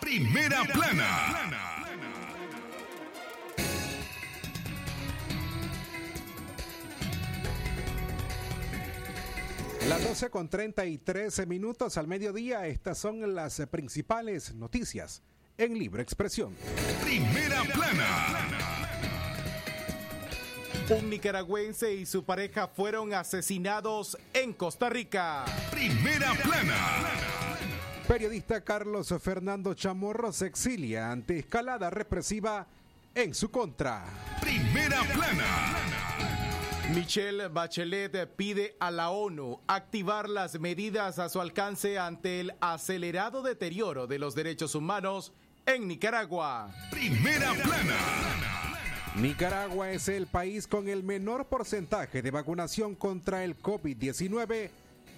Primera plana. Las 12 con 33 minutos al mediodía, estas son las principales noticias en Libre Expresión. Primera plana. Un nicaragüense y su pareja fueron asesinados en Costa Rica. Primera plana. Periodista Carlos Fernando Chamorro se exilia ante escalada represiva en su contra. Primera plana. Michelle Bachelet pide a la ONU activar las medidas a su alcance ante el acelerado deterioro de los derechos humanos en Nicaragua. Primera plana. Nicaragua es el país con el menor porcentaje de vacunación contra el COVID-19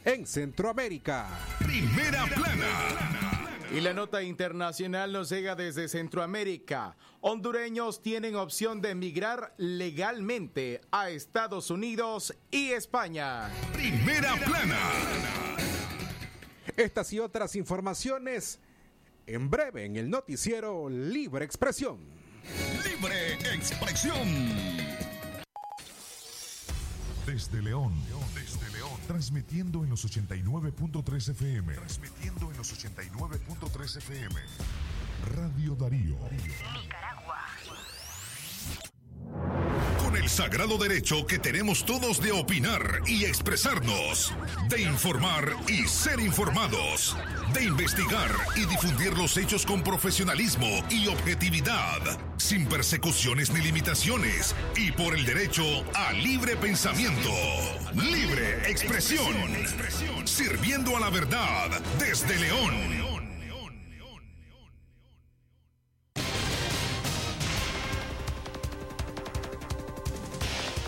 en Centroamérica. Primera plana. Y la nota internacional nos llega desde Centroamérica. Hondureños tienen opción de emigrar legalmente a Estados Unidos y España. Primera plana. Estas y otras informaciones en breve en el noticiero Libre Expresión. Libre expresión. Desde León, desde León, transmitiendo en los 89.3 FM. Transmitiendo en los 89.3 FM. Radio Darío. Nicaragua. Con el sagrado derecho que tenemos todos de opinar y expresarnos, de informar y ser informados, de investigar y difundir los hechos con profesionalismo y objetividad, sin persecuciones ni limitaciones, y por el derecho a libre pensamiento, libre expresión, sirviendo a la verdad desde León.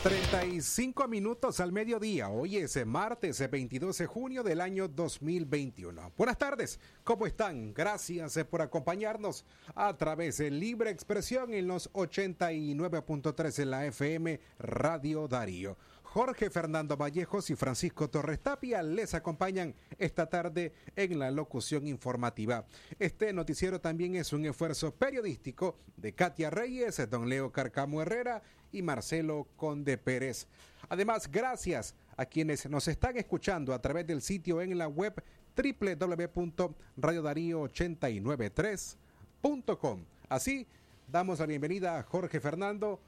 35 minutos al mediodía. Hoy es martes 22 de junio del año 2021. Buenas tardes, ¿cómo están? Gracias por acompañarnos a través de Libre Expresión en los 89.3 en la FM Radio Darío. Jorge Fernando Vallejos y Francisco Torres Tapia les acompañan esta tarde en la locución informativa. Este noticiero también es un esfuerzo periodístico de Katia Reyes, don Leo Carcamo Herrera y Marcelo Conde Pérez. Además, gracias a quienes nos están escuchando a través del sitio en la web www.radiodarío893.com. Así, damos la bienvenida a Jorge Fernando.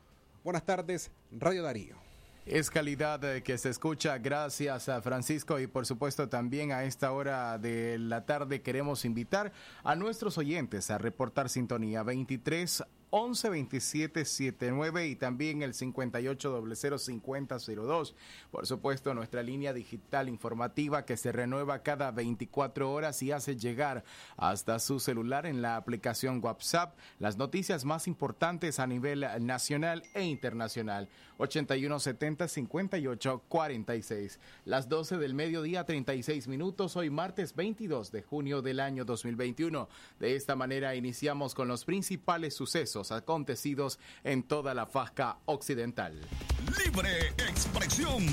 Buenas tardes, Radio Darío. Es calidad eh, que se escucha. Gracias a Francisco y por supuesto también a esta hora de la tarde queremos invitar a nuestros oyentes a reportar sintonía 23 11 27 79 y también el 58 5002. Por supuesto, nuestra línea digital informativa que se renueva cada 24 horas y hace llegar hasta su celular en la aplicación WhatsApp las noticias más importantes a nivel nacional e internacional. 81 70 58 46. Las 12 del mediodía, 36 minutos, hoy martes 22 de junio del año 2021. De esta manera iniciamos con los principales sucesos acontecidos en toda la fasca occidental. Libre expresión.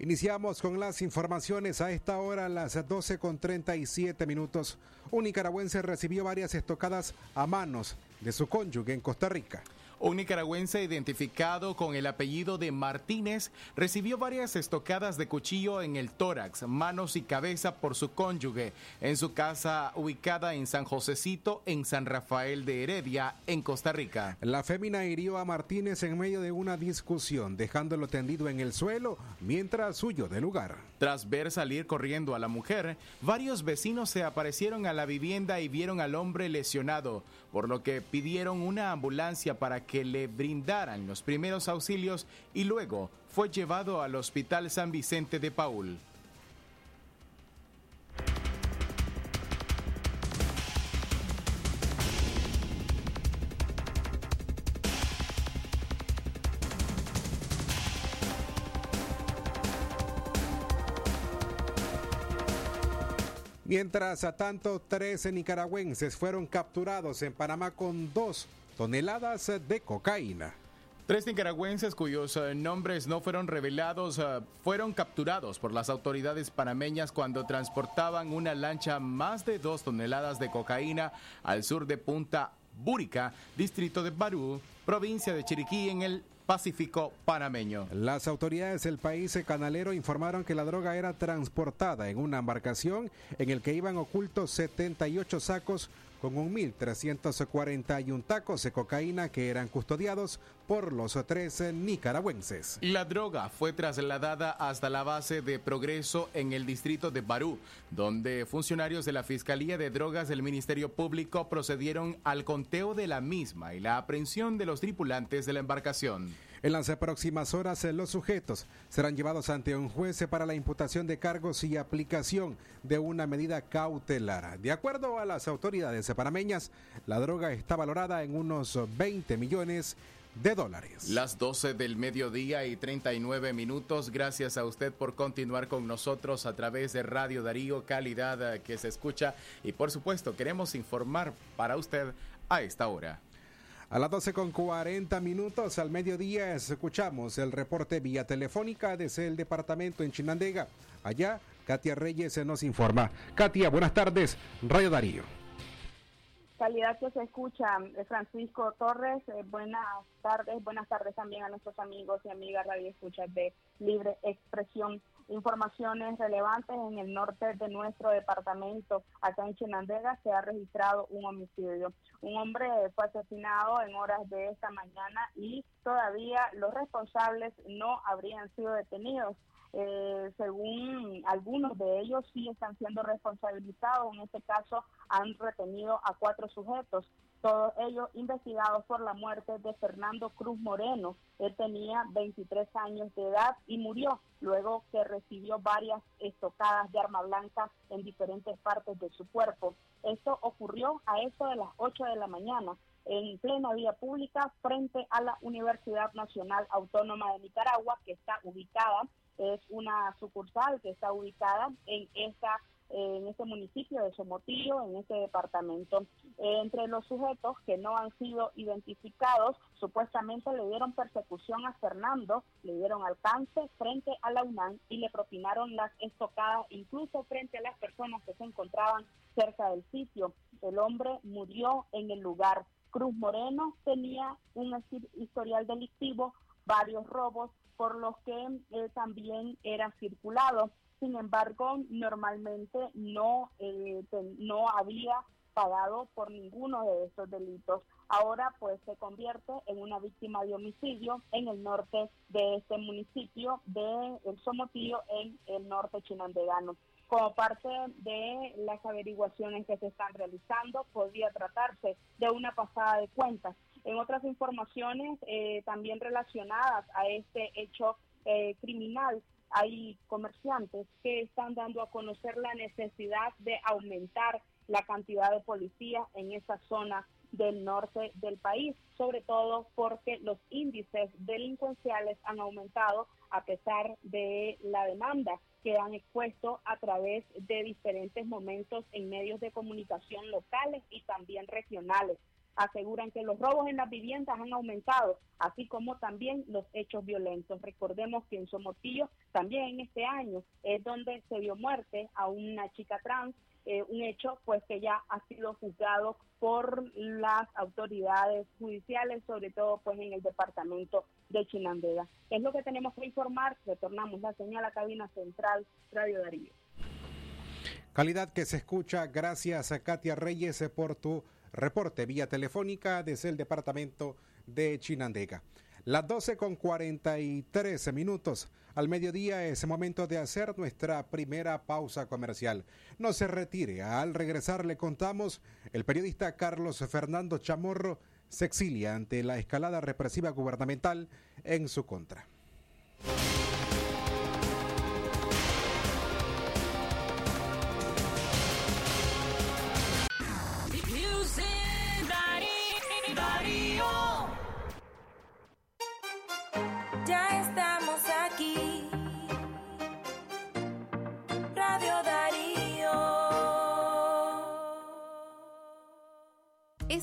Iniciamos con las informaciones a esta hora, las 12 con 37 minutos. Un nicaragüense recibió varias estocadas a manos de su cónyuge en Costa Rica. Un nicaragüense identificado con el apellido de Martínez recibió varias estocadas de cuchillo en el tórax, manos y cabeza por su cónyuge en su casa ubicada en San Josecito, en San Rafael de Heredia, en Costa Rica. La fémina hirió a Martínez en medio de una discusión, dejándolo tendido en el suelo mientras huyó del lugar. Tras ver salir corriendo a la mujer, varios vecinos se aparecieron a la vivienda y vieron al hombre lesionado, por lo que pidieron una ambulancia para que le brindaran los primeros auxilios y luego fue llevado al Hospital San Vicente de Paul. Mientras a tanto, 13 nicaragüenses fueron capturados en Panamá con dos toneladas de cocaína. Tres nicaragüenses cuyos eh, nombres no fueron revelados eh, fueron capturados por las autoridades panameñas cuando transportaban una lancha más de dos toneladas de cocaína al sur de Punta Búrica, distrito de Barú, provincia de Chiriquí, en el Pacífico panameño. Las autoridades del país canalero informaron que la droga era transportada en una embarcación en el que iban ocultos 78 sacos con 1.341 tacos de cocaína que eran custodiados por los tres nicaragüenses. La droga fue trasladada hasta la base de progreso en el distrito de Barú, donde funcionarios de la Fiscalía de Drogas del Ministerio Público procedieron al conteo de la misma y la aprehensión de los tripulantes de la embarcación. En las próximas horas, los sujetos serán llevados ante un juez para la imputación de cargos y aplicación de una medida cautelar. De acuerdo a las autoridades panameñas, la droga está valorada en unos 20 millones de dólares. Las 12 del mediodía y 39 minutos. Gracias a usted por continuar con nosotros a través de Radio Darío, calidad eh, que se escucha. Y por supuesto, queremos informar para usted a esta hora. A las 12 con 40 minutos al mediodía escuchamos el reporte vía telefónica desde el departamento en Chinandega. Allá, Katia Reyes nos informa. Katia, buenas tardes, Radio Darío. Calidad que se escucha, eh, Francisco Torres, eh, buenas tardes, buenas tardes también a nuestros amigos y amigas radio escuchas de Libre Expresión informaciones relevantes en el norte de nuestro departamento. Acá en Chinandega se ha registrado un homicidio. Un hombre fue asesinado en horas de esta mañana y todavía los responsables no habrían sido detenidos. Eh, según algunos de ellos sí están siendo responsabilizados. En este caso han retenido a cuatro sujetos todos ellos investigados por la muerte de Fernando Cruz Moreno. Él tenía 23 años de edad y murió luego que recibió varias estocadas de arma blanca en diferentes partes de su cuerpo. Esto ocurrió a eso de las 8 de la mañana en plena vía pública frente a la Universidad Nacional Autónoma de Nicaragua, que está ubicada, es una sucursal que está ubicada en esta en este municipio de Somotillo, en este departamento. entre los sujetos que no han sido identificados, supuestamente le dieron persecución a Fernando, le dieron alcance frente a la UNAM y le propinaron las estocadas incluso frente a las personas que se encontraban cerca del sitio. El hombre murió en el lugar. Cruz Moreno tenía un historial delictivo, varios robos, por los que eh, también era circulado. Sin embargo, normalmente no, eh, no había pagado por ninguno de estos delitos. Ahora pues se convierte en una víctima de homicidio en el norte de este municipio de El Somotillo en el norte chinandegano. Como parte de las averiguaciones que se están realizando, podría tratarse de una pasada de cuentas. En otras informaciones eh, también relacionadas a este hecho eh, criminal, hay comerciantes que están dando a conocer la necesidad de aumentar la cantidad de policías en esa zona del norte del país, sobre todo porque los índices delincuenciales han aumentado a pesar de la demanda que han expuesto a través de diferentes momentos en medios de comunicación locales y también regionales aseguran que los robos en las viviendas han aumentado, así como también los hechos violentos. Recordemos que en Somotillo también en este año es donde se dio muerte a una chica trans, eh, un hecho pues que ya ha sido juzgado por las autoridades judiciales, sobre todo pues en el departamento de Chinandega. Es lo que tenemos que informar. Retornamos la señal a cabina central Radio Darío. Calidad que se escucha. Gracias a Katia Reyes por tu Reporte vía telefónica desde el departamento de Chinandega. Las 12 con 43 minutos. Al mediodía es momento de hacer nuestra primera pausa comercial. No se retire. Al regresar le contamos, el periodista Carlos Fernando Chamorro se exilia ante la escalada represiva gubernamental en su contra.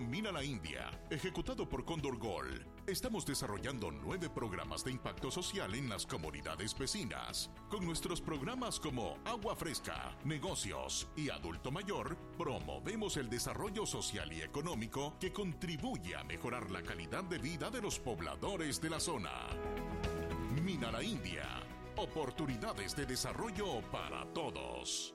Mina la India, ejecutado por Condor Gold, estamos desarrollando nueve programas de impacto social en las comunidades vecinas. Con nuestros programas como Agua Fresca, Negocios y Adulto Mayor, promovemos el desarrollo social y económico que contribuye a mejorar la calidad de vida de los pobladores de la zona. Mina la India, oportunidades de desarrollo para todos.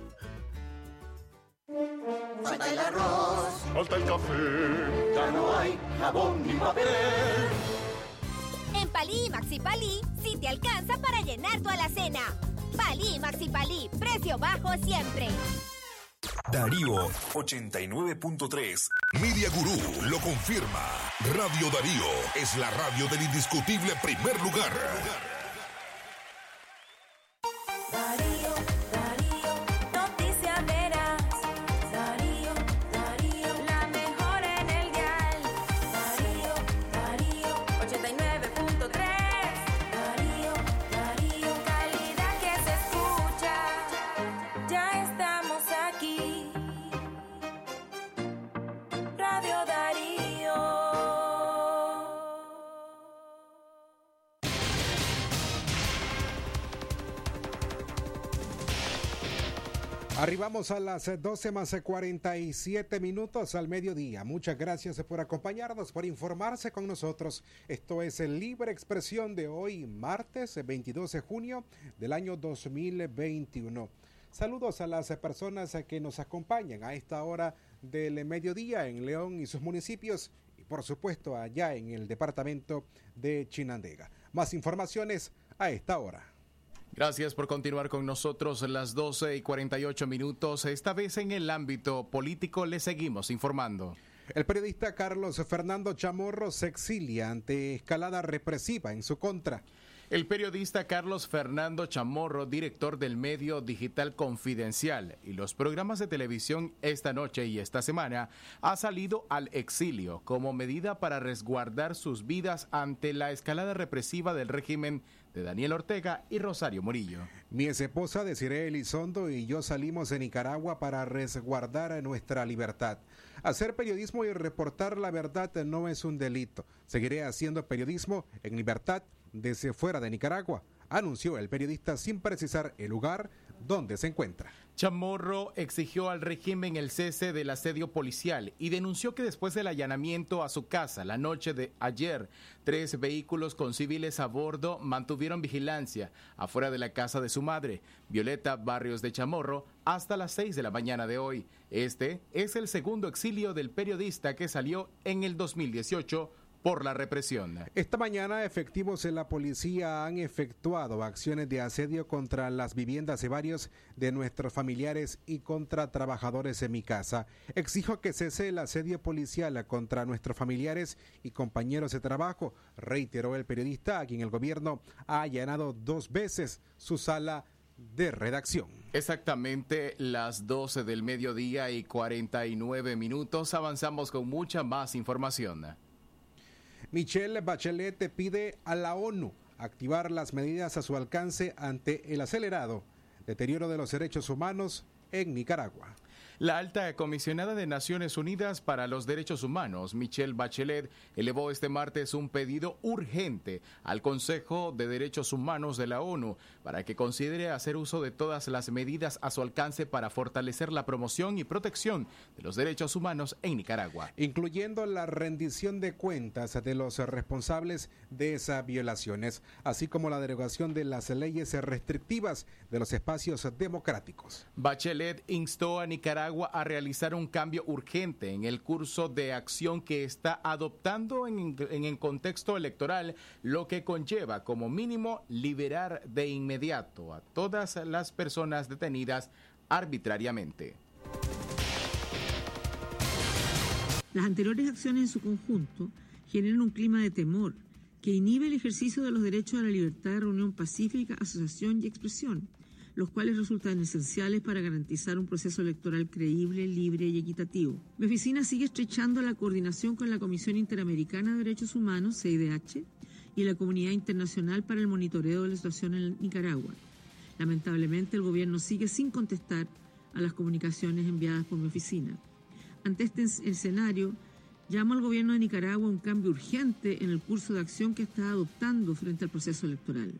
Falta el café. Ya no hay jabón ni papel. En Palí y Maxi Palí, sí te alcanza para llenar tu alacena. Palí y Maxi Palí, precio bajo siempre. Darío 89.3. Media Gurú lo confirma. Radio Darío es la radio del indiscutible primer lugar. Arribamos a las 12 más 47 minutos al mediodía. Muchas gracias por acompañarnos, por informarse con nosotros. Esto es Libre Expresión de hoy, martes 22 de junio del año 2021. Saludos a las personas que nos acompañan a esta hora del mediodía en León y sus municipios y por supuesto allá en el departamento de Chinandega. Más informaciones a esta hora. Gracias por continuar con nosotros las 12 y 48 minutos. Esta vez en el ámbito político le seguimos informando. El periodista Carlos Fernando Chamorro se exilia ante escalada represiva en su contra. El periodista Carlos Fernando Chamorro, director del medio digital Confidencial y los programas de televisión esta noche y esta semana, ha salido al exilio como medida para resguardar sus vidas ante la escalada represiva del régimen de Daniel Ortega y Rosario Murillo. Mi esposa Desiree Elizondo y yo salimos de Nicaragua para resguardar nuestra libertad. Hacer periodismo y reportar la verdad no es un delito. Seguiré haciendo periodismo en libertad desde fuera de Nicaragua, anunció el periodista sin precisar el lugar donde se encuentra. Chamorro exigió al régimen el cese del asedio policial y denunció que después del allanamiento a su casa la noche de ayer, tres vehículos con civiles a bordo mantuvieron vigilancia afuera de la casa de su madre, Violeta Barrios de Chamorro, hasta las seis de la mañana de hoy. Este es el segundo exilio del periodista que salió en el 2018 por la represión. Esta mañana efectivos de la policía han efectuado acciones de asedio contra las viviendas de varios de nuestros familiares y contra trabajadores en mi casa. Exijo que cese el asedio policial contra nuestros familiares y compañeros de trabajo, reiteró el periodista a quien el gobierno ha allanado dos veces su sala de redacción. Exactamente las 12 del mediodía y 49 minutos. Avanzamos con mucha más información. Michelle Bachelet pide a la ONU activar las medidas a su alcance ante el acelerado deterioro de los derechos humanos en Nicaragua. La alta comisionada de Naciones Unidas para los Derechos Humanos, Michelle Bachelet, elevó este martes un pedido urgente al Consejo de Derechos Humanos de la ONU para que considere hacer uso de todas las medidas a su alcance para fortalecer la promoción y protección de los derechos humanos en Nicaragua. Incluyendo la rendición de cuentas de los responsables de esas violaciones, así como la derogación de las leyes restrictivas de los espacios democráticos. Bachelet instó a Nicaragua a realizar un cambio urgente en el curso de acción que está adoptando en, en el contexto electoral, lo que conlleva como mínimo liberar de inmediato a todas las personas detenidas arbitrariamente. Las anteriores acciones en su conjunto generan un clima de temor que inhibe el ejercicio de los derechos a la libertad de reunión pacífica, asociación y expresión los cuales resultan esenciales para garantizar un proceso electoral creíble, libre y equitativo. Mi oficina sigue estrechando la coordinación con la Comisión Interamericana de Derechos Humanos, CIDH, y la comunidad internacional para el monitoreo de la situación en Nicaragua. Lamentablemente, el gobierno sigue sin contestar a las comunicaciones enviadas por mi oficina. Ante este escenario, llamo al gobierno de Nicaragua a un cambio urgente en el curso de acción que está adoptando frente al proceso electoral.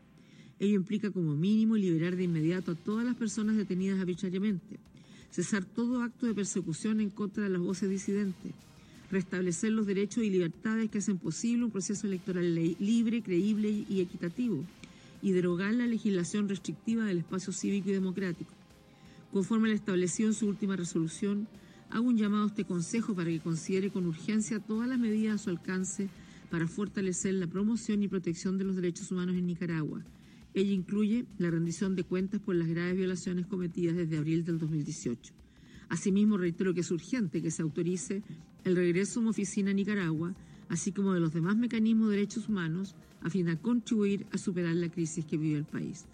Ello implica como mínimo liberar de inmediato a todas las personas detenidas arbitrariamente, cesar todo acto de persecución en contra de las voces disidentes, restablecer los derechos y libertades que hacen posible un proceso electoral libre, creíble y equitativo, y derogar la legislación restrictiva del espacio cívico y democrático. Conforme al establecido en su última resolución, hago un llamado a este Consejo para que considere con urgencia todas las medidas a su alcance para fortalecer la promoción y protección de los derechos humanos en Nicaragua, ella incluye la rendición de cuentas por las graves violaciones cometidas desde abril del 2018. Asimismo, reitero que es urgente que se autorice el regreso a una oficina a Nicaragua, así como de los demás mecanismos de derechos humanos, a fin de contribuir a superar la crisis que vive el país.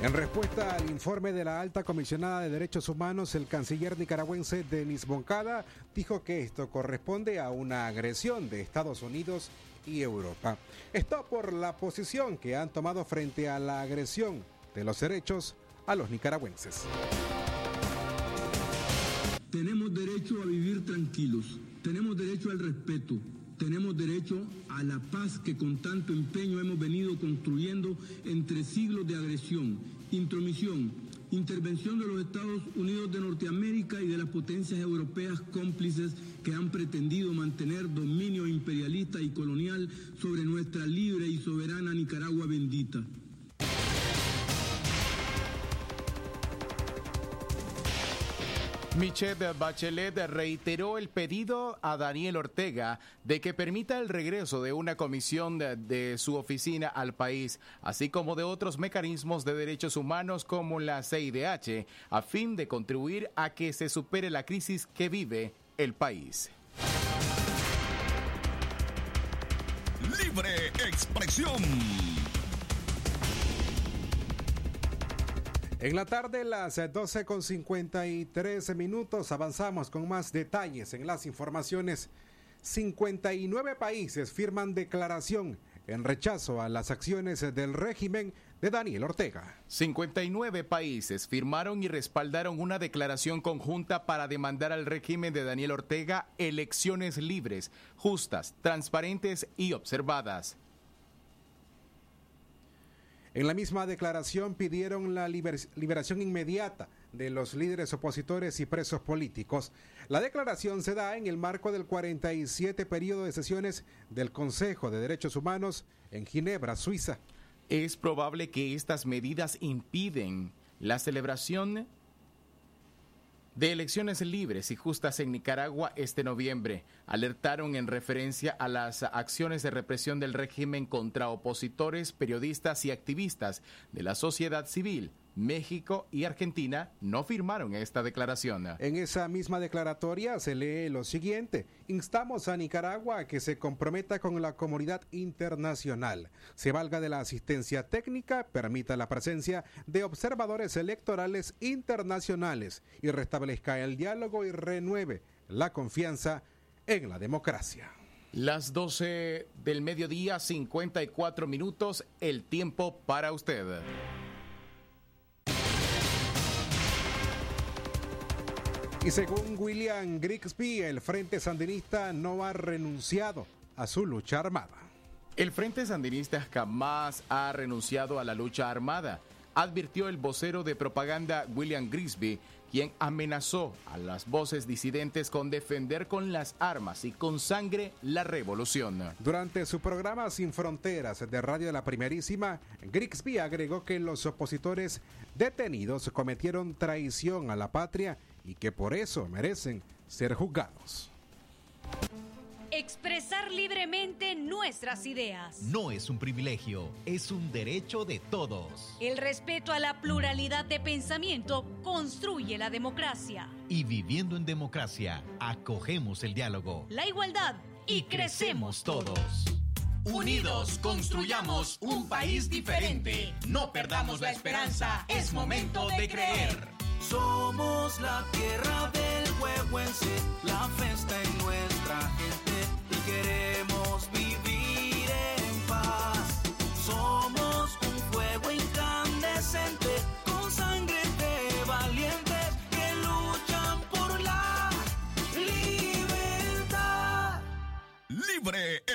En respuesta al informe de la alta comisionada de derechos humanos, el canciller nicaragüense Denis Moncada dijo que esto corresponde a una agresión de Estados Unidos y Europa. Esto por la posición que han tomado frente a la agresión de los derechos a los nicaragüenses. Tenemos derecho a vivir tranquilos, tenemos derecho al respeto, tenemos derecho a la paz que con tanto empeño hemos venido construyendo entre siglos de agresión, intromisión, intervención de los Estados Unidos de Norteamérica y de las potencias europeas cómplices que han pretendido mantener dominio imperialista y colonial sobre nuestra libre y soberana Nicaragua bendita. Michelle Bachelet reiteró el pedido a Daniel Ortega de que permita el regreso de una comisión de, su oficina al país, así como de otros mecanismos de derechos humanos como la CIDH, a fin de contribuir a que se supere la crisis que vive el país. Libre expresión. En la tarde, las 12 con 53 minutos, avanzamos con más detalles en las informaciones. 59 países firman declaración en rechazo a las acciones del régimen de Daniel Ortega. 59 países firmaron y respaldaron una declaración conjunta para demandar al régimen de Daniel Ortega elecciones libres, justas, transparentes y observadas. En la misma declaración pidieron la liber liberación inmediata de los líderes opositores y presos políticos. La declaración se da en el marco del 47 periodo de sesiones del Consejo de Derechos Humanos en Ginebra, Suiza. Es probable que estas medidas impiden la celebración de elecciones libres y justas en Nicaragua este noviembre. Alertaron en referencia a las acciones de represión del régimen contra opositores, periodistas y activistas de la sociedad civil. México y Argentina no firmaron esta declaración. En esa misma declaratoria se lee lo siguiente. Instamos a Nicaragua a que se comprometa con la comunidad internacional, se valga de la asistencia técnica, permita la presencia de observadores electorales internacionales y restablezca el diálogo y renueve la confianza en la democracia. Las 12 del mediodía, 54 minutos, el tiempo para usted. Y según William Grigsby, el Frente Sandinista no ha renunciado a su lucha armada. El Frente Sandinista jamás ha renunciado a la lucha armada, advirtió el vocero de propaganda William Grigsby, quien amenazó a las voces disidentes con defender con las armas y con sangre la revolución. Durante su programa Sin Fronteras de Radio La Primerísima, Grigsby agregó que los opositores detenidos cometieron traición a la patria y que por eso merecen ser juzgados. Expresar libremente nuestras ideas. No es un privilegio, es un derecho de todos. El respeto a la pluralidad de pensamiento construye la democracia. Y viviendo en democracia, acogemos el diálogo. La igualdad y, y crecemos todos. Unidos construyamos un país diferente. No perdamos la esperanza, es momento de creer. Somos la tierra del huehuense, la festa en nuestra gente y queremos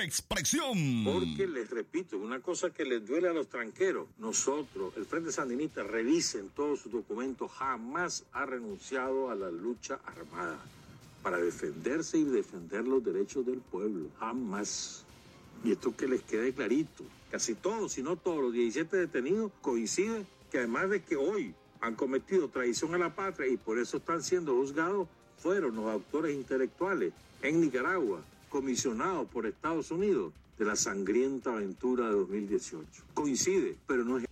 expresión. Porque les repito, una cosa que les duele a los tranqueros, nosotros, el Frente Sandinista, revisen todos sus documentos, jamás ha renunciado a la lucha armada para defenderse y defender los derechos del pueblo, jamás. Y esto que les quede clarito, casi todos, si no todos los 17 detenidos coinciden que además de que hoy han cometido traición a la patria y por eso están siendo juzgados, fueron los autores intelectuales en Nicaragua comisionados por Estados Unidos de la sangrienta aventura de 2018. Coincide, pero no es...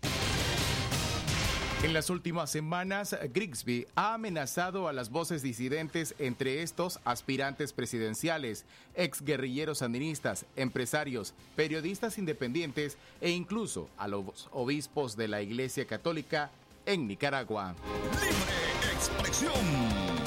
En las últimas semanas, Grigsby ha amenazado a las voces disidentes, entre estos aspirantes presidenciales, exguerrilleros sandinistas, empresarios, periodistas independientes e incluso a los obispos de la Iglesia Católica en Nicaragua. Libre expresión.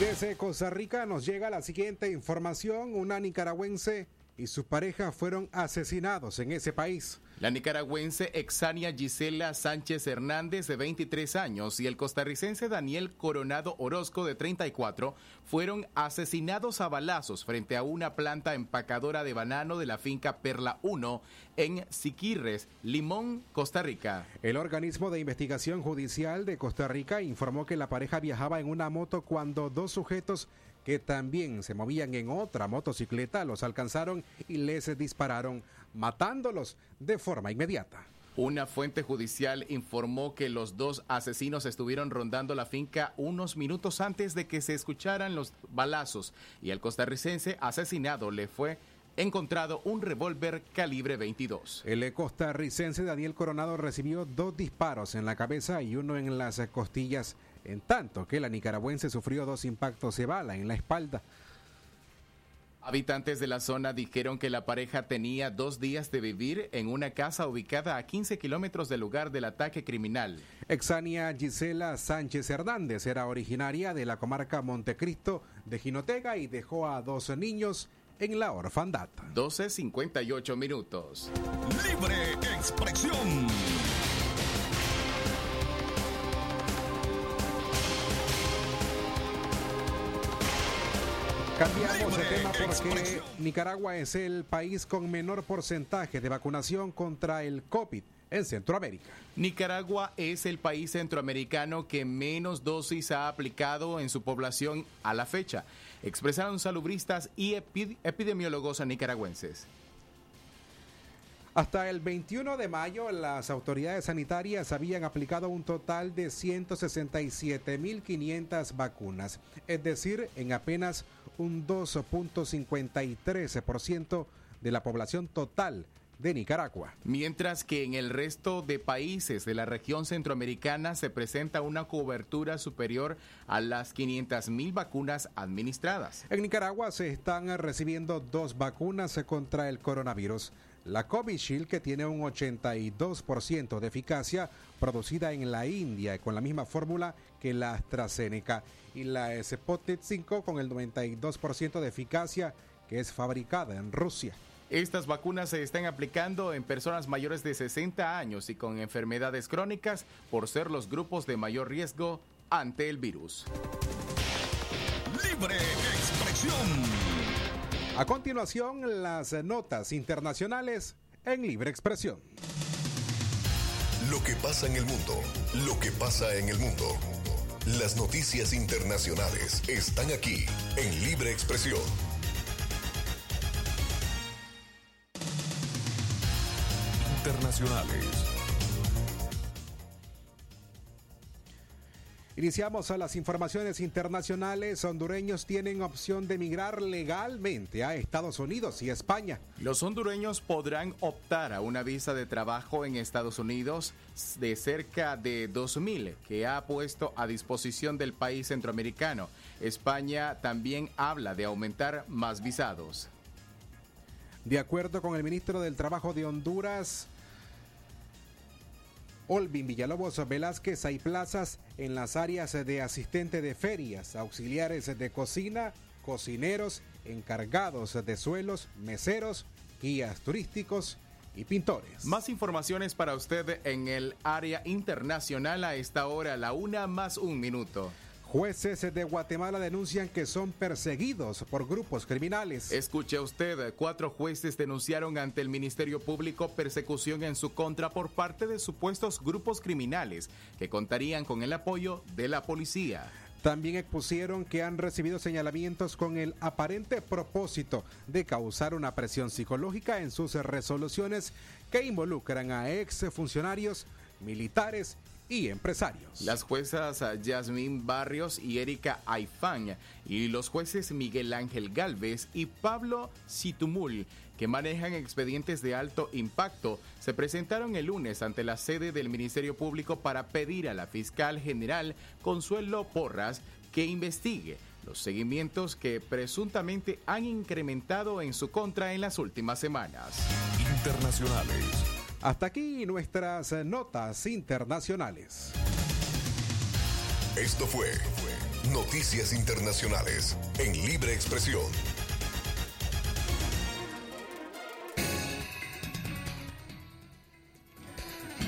Desde Costa Rica nos llega la siguiente información. Una nicaragüense y su pareja fueron asesinados en ese país. La nicaragüense Exania Gisela Sánchez Hernández, de 23 años, y el costarricense Daniel Coronado Orozco, de 34, fueron asesinados a balazos frente a una planta empacadora de banano de la finca Perla 1 en Siquirres, Limón, Costa Rica. El organismo de investigación judicial de Costa Rica informó que la pareja viajaba en una moto cuando dos sujetos que también se movían en otra motocicleta los alcanzaron y les dispararon matándolos de forma inmediata. Una fuente judicial informó que los dos asesinos estuvieron rondando la finca unos minutos antes de que se escucharan los balazos y el costarricense asesinado le fue encontrado un revólver calibre 22. El costarricense Daniel Coronado recibió dos disparos en la cabeza y uno en las costillas, en tanto que la nicaragüense sufrió dos impactos de bala en la espalda. Habitantes de la zona dijeron que la pareja tenía dos días de vivir en una casa ubicada a 15 kilómetros del lugar del ataque criminal. Exania Gisela Sánchez Hernández era originaria de la comarca Montecristo de Jinotega y dejó a dos niños en la orfandad. 12.58 minutos. Libre expresión. Cambiamos de tema porque Nicaragua es el país con menor porcentaje de vacunación contra el COVID en Centroamérica. Nicaragua es el país centroamericano que menos dosis ha aplicado en su población a la fecha, expresaron salubristas y epidemiólogos nicaragüenses. Hasta el 21 de mayo, las autoridades sanitarias habían aplicado un total de 167.500 vacunas, es decir, en apenas un 2.53% de la población total de Nicaragua. Mientras que en el resto de países de la región centroamericana se presenta una cobertura superior a las 500 mil vacunas administradas. En Nicaragua se están recibiendo dos vacunas contra el coronavirus. La Covishield, que tiene un 82% de eficacia, producida en la India con la misma fórmula que la AstraZeneca, y la Sputnik 5 con el 92% de eficacia, que es fabricada en Rusia. Estas vacunas se están aplicando en personas mayores de 60 años y con enfermedades crónicas por ser los grupos de mayor riesgo ante el virus. Libre expresión. A continuación, las notas internacionales en Libre Expresión. Lo que pasa en el mundo, lo que pasa en el mundo. Las noticias internacionales están aquí en Libre Expresión. Internacionales. Iniciamos a las informaciones internacionales. Hondureños tienen opción de emigrar legalmente a Estados Unidos y España. Los hondureños podrán optar a una visa de trabajo en Estados Unidos de cerca de 2.000 que ha puesto a disposición del país centroamericano. España también habla de aumentar más visados. De acuerdo con el ministro del Trabajo de Honduras, Olvin Villalobos Velázquez hay plazas en las áreas de asistente de ferias, auxiliares de cocina, cocineros, encargados de suelos, meseros, guías turísticos y pintores. Más informaciones para usted en el área internacional a esta hora, la una más un minuto. Jueces de Guatemala denuncian que son perseguidos por grupos criminales. Escuche usted, cuatro jueces denunciaron ante el Ministerio Público persecución en su contra por parte de supuestos grupos criminales que contarían con el apoyo de la policía. También expusieron que han recibido señalamientos con el aparente propósito de causar una presión psicológica en sus resoluciones que involucran a ex funcionarios militares y empresarios. Las juezas Yasmín Barrios y Erika Aifán y los jueces Miguel Ángel Galvez y Pablo Situmul que manejan expedientes de alto impacto, se presentaron el lunes ante la sede del Ministerio Público para pedir a la fiscal general Consuelo Porras que investigue los seguimientos que presuntamente han incrementado en su contra en las últimas semanas. Internacionales. Hasta aquí nuestras notas internacionales. Esto fue Noticias Internacionales en Libre Expresión.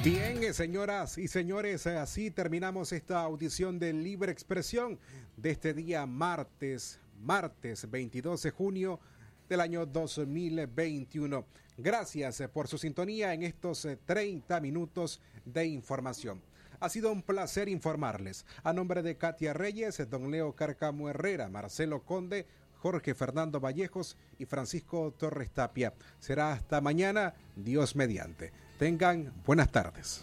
Bien, señoras y señores, así terminamos esta audición de Libre Expresión de este día martes, martes 22 de junio del año 2021. Gracias eh, por su sintonía en estos 30 eh, minutos de información. Ha sido un placer informarles. A nombre de Katia Reyes, don Leo Carcamo Herrera, Marcelo Conde, Jorge Fernando Vallejos y Francisco Torres Tapia. Será hasta mañana, Dios mediante. Tengan buenas tardes